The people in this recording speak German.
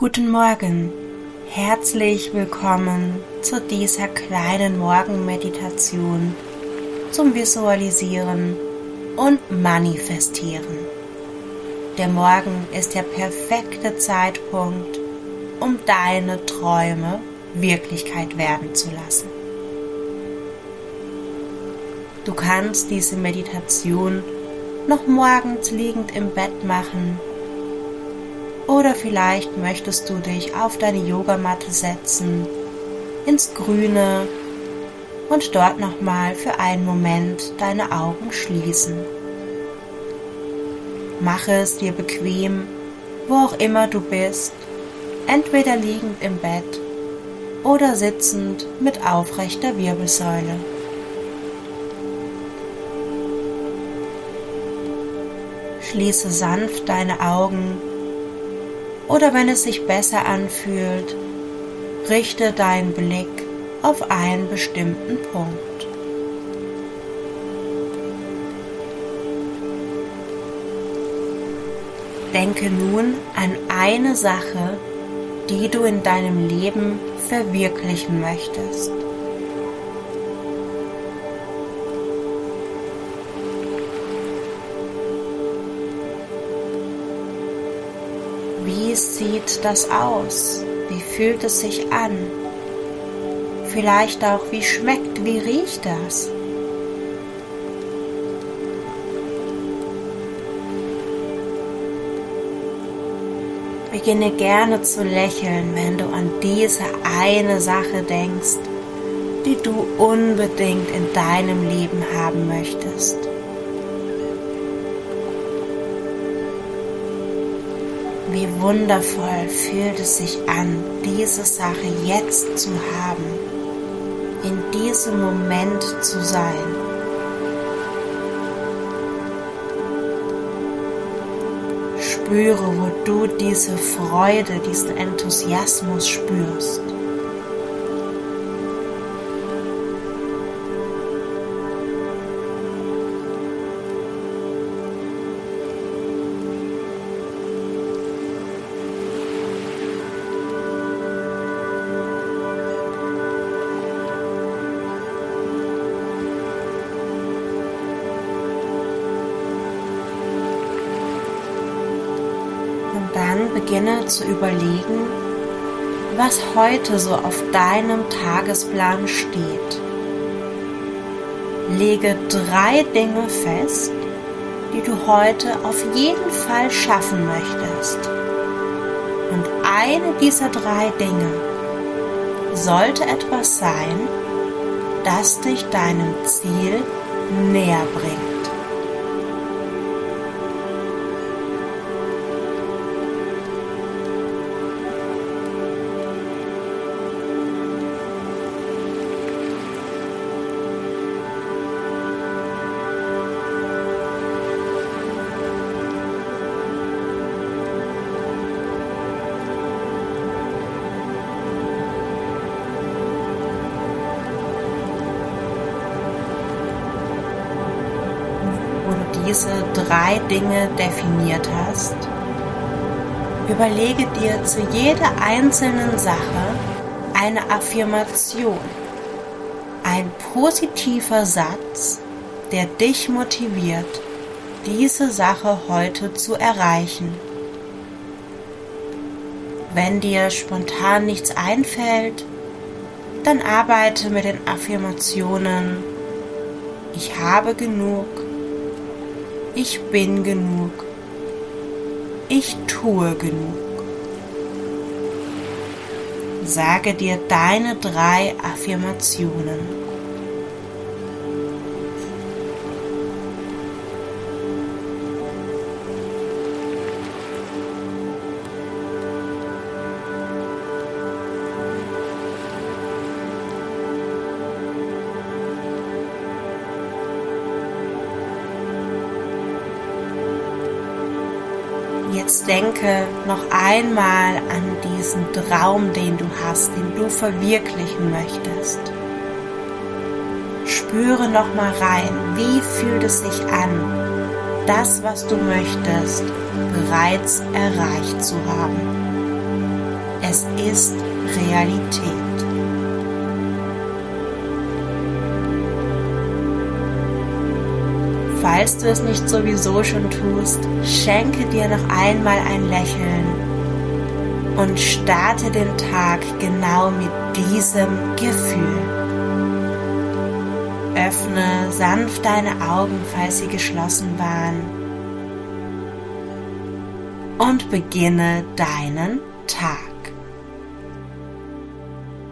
Guten Morgen, herzlich willkommen zu dieser kleinen Morgenmeditation zum Visualisieren und Manifestieren. Der Morgen ist der perfekte Zeitpunkt, um deine Träume Wirklichkeit werden zu lassen. Du kannst diese Meditation noch morgens liegend im Bett machen oder vielleicht möchtest du dich auf deine Yogamatte setzen, ins Grüne und dort nochmal für einen Moment deine Augen schließen. Mache es dir bequem, wo auch immer du bist, entweder liegend im Bett oder sitzend mit aufrechter Wirbelsäule. Schließe sanft deine Augen oder wenn es sich besser anfühlt, richte deinen Blick auf einen bestimmten Punkt. Denke nun an eine Sache, die du in deinem Leben verwirklichen möchtest. Wie sieht das aus? Wie fühlt es sich an? Vielleicht auch, wie schmeckt, wie riecht das? Beginne gerne zu lächeln, wenn du an diese eine Sache denkst, die du unbedingt in deinem Leben haben möchtest. Wie wundervoll fühlt es sich an, diese Sache jetzt zu haben, in diesem Moment zu sein. Spüre, wo du diese Freude, diesen Enthusiasmus spürst. Dann beginne zu überlegen, was heute so auf deinem Tagesplan steht. Lege drei Dinge fest, die du heute auf jeden Fall schaffen möchtest. Und eine dieser drei Dinge sollte etwas sein, das dich deinem Ziel näher bringt. Diese drei Dinge definiert hast, überlege dir zu jeder einzelnen Sache eine Affirmation, ein positiver Satz, der dich motiviert, diese Sache heute zu erreichen. Wenn dir spontan nichts einfällt, dann arbeite mit den Affirmationen Ich habe genug, ich bin genug. Ich tue genug. Sage dir deine drei Affirmationen. Jetzt denke noch einmal an diesen Traum, den du hast, den du verwirklichen möchtest. Spüre noch mal rein, wie fühlt es sich an, das, was du möchtest, bereits erreicht zu haben. Es ist Realität. Falls du es nicht sowieso schon tust, schenke dir noch einmal ein Lächeln und starte den Tag genau mit diesem Gefühl. Öffne sanft deine Augen, falls sie geschlossen waren und beginne deinen Tag.